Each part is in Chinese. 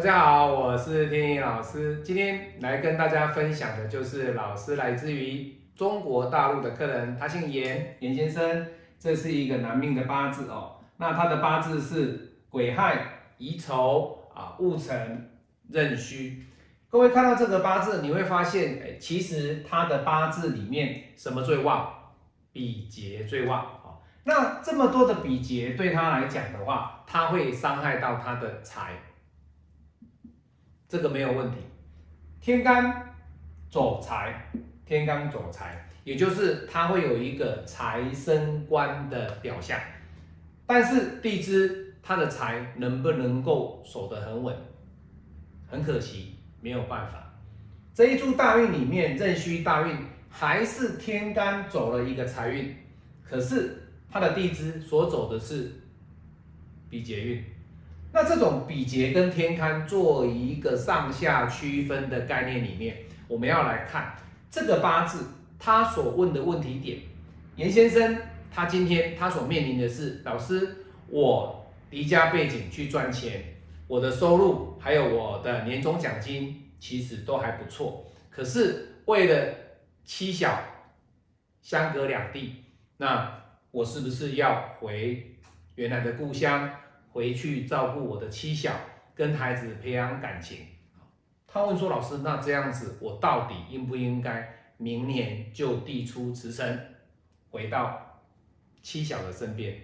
大家好，我是天意老师，今天来跟大家分享的就是老师来自于中国大陆的客人，他姓严，严先生，这是一个男命的八字哦。那他的八字是癸亥、乙丑啊、戊辰、壬戌。各位看到这个八字，你会发现，哎，其实他的八字里面什么最旺？比劫最旺啊。那这么多的比劫对他来讲的话，他会伤害到他的财。这个没有问题，天干走财，天干走财，也就是它会有一个财生官的表象，但是地支它的财能不能够守得很稳？很可惜，没有办法。这一柱大运里面，壬戌大运还是天干走了一个财运，可是它的地支所走的是比劫运。那这种比劫跟天干做一个上下区分的概念里面，我们要来看这个八字他所问的问题点。严先生他今天他所面临的是，老师，我离家背景去赚钱，我的收入还有我的年终奖金其实都还不错，可是为了妻小相隔两地，那我是不是要回原来的故乡？回去照顾我的妻小，跟孩子培养感情。他问说：“老师，那这样子，我到底应不应该明年就递出辞呈，回到妻小的身边？”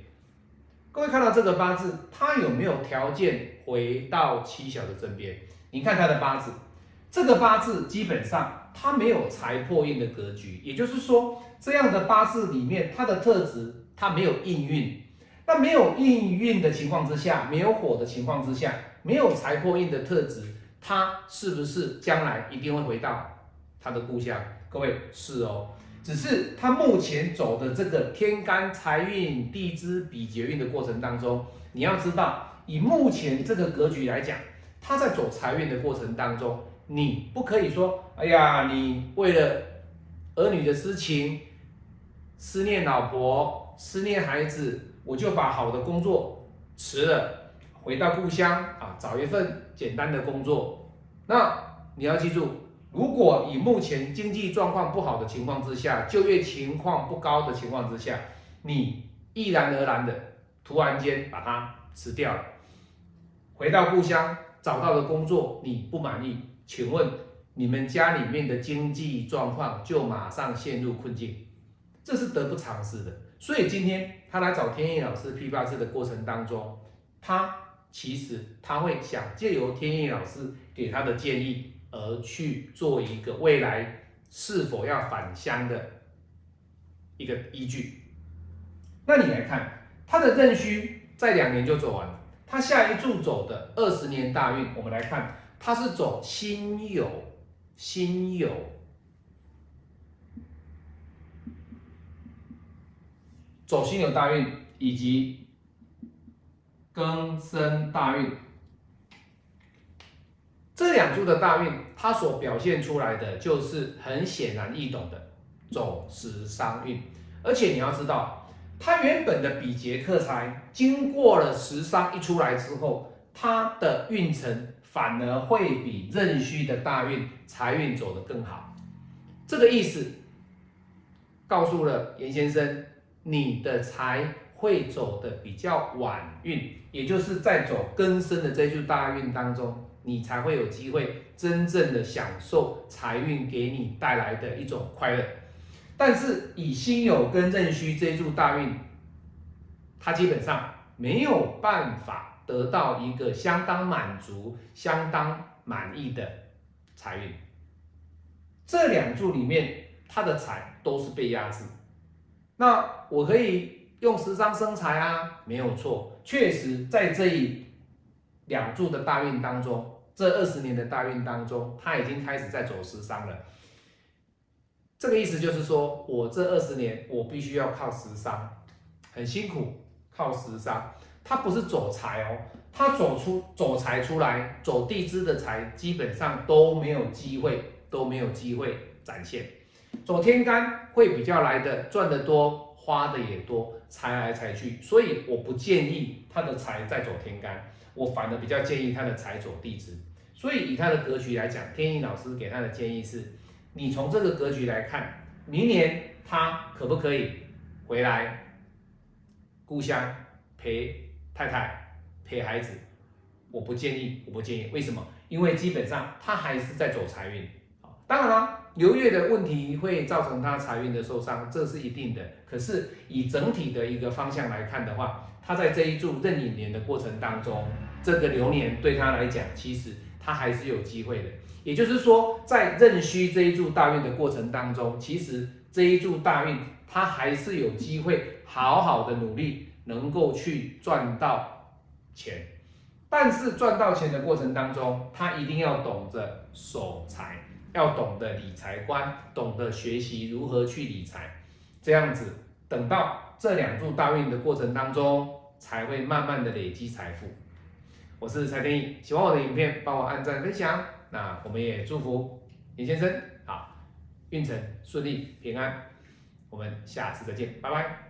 各位看到这个八字，他有没有条件回到妻小的身边？你看他的八字，这个八字基本上他没有财破印的格局，也就是说，这样的八字里面，它的特质它没有印运。那没有印运的情况之下，没有火的情况之下，没有财破印的特质，他是不是将来一定会回到他的故乡？各位是哦，只是他目前走的这个天干财运地支比劫运的过程当中，你要知道，以目前这个格局来讲，他在走财运的过程当中，你不可以说，哎呀，你为了儿女的私情，思念老婆，思念孩子。我就把好的工作辞了，回到故乡啊，找一份简单的工作。那你要记住，如果以目前经济状况不好的情况之下，就业情况不高的情况之下，你毅然而然的突然间把它辞掉了，回到故乡找到的工作你不满意，请问你们家里面的经济状况就马上陷入困境，这是得不偿失的。所以今天他来找天意老师批八字的过程当中，他其实他会想借由天意老师给他的建议，而去做一个未来是否要返乡的一个依据。那你来看他的壬戌在两年就走完了，他下一柱走的二十年大运，我们来看他是走辛酉，辛酉。走辛酉大运以及庚申大运这两柱的大运，它所表现出来的就是很显然易懂的走时伤运。而且你要知道，它原本的比劫克财，经过了时伤一出来之后，它的运程反而会比壬戌的大运财运走得更好。这个意思告诉了严先生。你的财会走的比较晚运，也就是在走更深的这句大运当中，你才会有机会真正的享受财运给你带来的一种快乐。但是以辛酉跟壬戌这一柱大运，它基本上没有办法得到一个相当满足、相当满意的财运。这两柱里面，它的财都是被压制。那我可以用食伤生财啊，没有错，确实在这一两柱的大运当中，这二十年的大运当中，他已经开始在走食伤了。这个意思就是说，我这二十年我必须要靠食伤，很辛苦，靠食伤。他不是走财哦，他走出走财出来，走地支的财基本上都没有机会，都没有机会展现。走天干会比较来的赚得多，花的也多，财来财去，所以我不建议他的财在走天干，我反而比较建议他的财走地支。所以以他的格局来讲，天意老师给他的建议是：你从这个格局来看，明年他可不可以回来故乡陪太太、陪孩子？我不建议，我不建议。为什么？因为基本上他还是在走财运。当然了，流月的问题会造成他财运的受伤，这是一定的。可是以整体的一个方向来看的话，他在这一柱壬寅年的过程当中，这个流年对他来讲，其实他还是有机会的。也就是说，在壬戌这一柱大运的过程当中，其实这一柱大运他还是有机会好好的努力，能够去赚到钱。但是赚到钱的过程当中，他一定要懂得守财。要懂得理财观，懂得学习如何去理财，这样子等到这两柱大运的过程当中，才会慢慢的累积财富。我是蔡天意，喜欢我的影片，帮我按赞分享。那我们也祝福林先生好运程顺利平安。我们下次再见，拜拜。